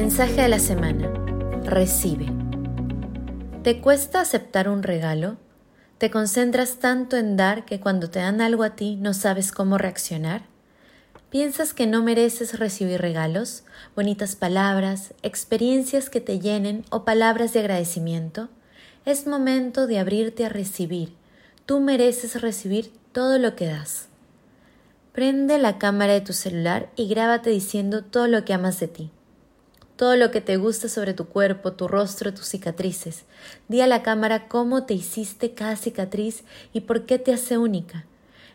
Mensaje de la semana. Recibe. ¿Te cuesta aceptar un regalo? ¿Te concentras tanto en dar que cuando te dan algo a ti no sabes cómo reaccionar? ¿Piensas que no mereces recibir regalos, bonitas palabras, experiencias que te llenen o palabras de agradecimiento? Es momento de abrirte a recibir. Tú mereces recibir todo lo que das. Prende la cámara de tu celular y grábate diciendo todo lo que amas de ti. Todo lo que te gusta sobre tu cuerpo, tu rostro, tus cicatrices. Di a la cámara cómo te hiciste cada cicatriz y por qué te hace única.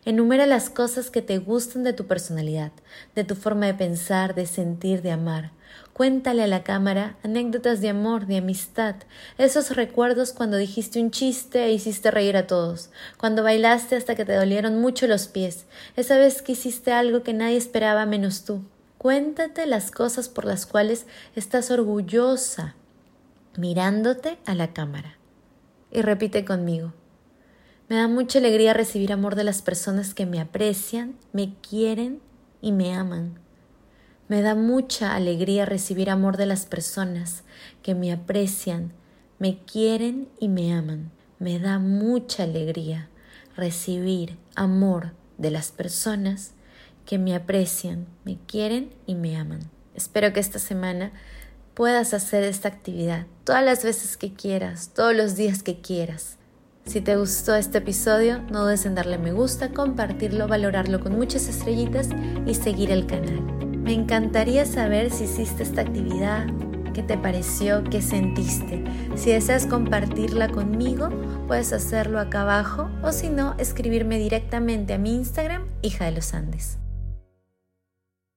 Enumera las cosas que te gustan de tu personalidad, de tu forma de pensar, de sentir, de amar. Cuéntale a la cámara anécdotas de amor, de amistad, esos recuerdos cuando dijiste un chiste e hiciste reír a todos, cuando bailaste hasta que te dolieron mucho los pies, esa vez que hiciste algo que nadie esperaba menos tú. Cuéntate las cosas por las cuales estás orgullosa, mirándote a la cámara. Y repite conmigo. Me da mucha alegría recibir amor de las personas que me aprecian, me quieren y me aman. Me da mucha alegría recibir amor de las personas que me aprecian, me quieren y me aman. Me da mucha alegría recibir amor de las personas que me aprecian, me quieren y me aman. Espero que esta semana puedas hacer esta actividad todas las veces que quieras, todos los días que quieras. Si te gustó este episodio, no dudes en darle me gusta, compartirlo, valorarlo con muchas estrellitas y seguir el canal. Me encantaría saber si hiciste esta actividad, qué te pareció, qué sentiste. Si deseas compartirla conmigo, puedes hacerlo acá abajo o si no, escribirme directamente a mi Instagram, hija de los Andes.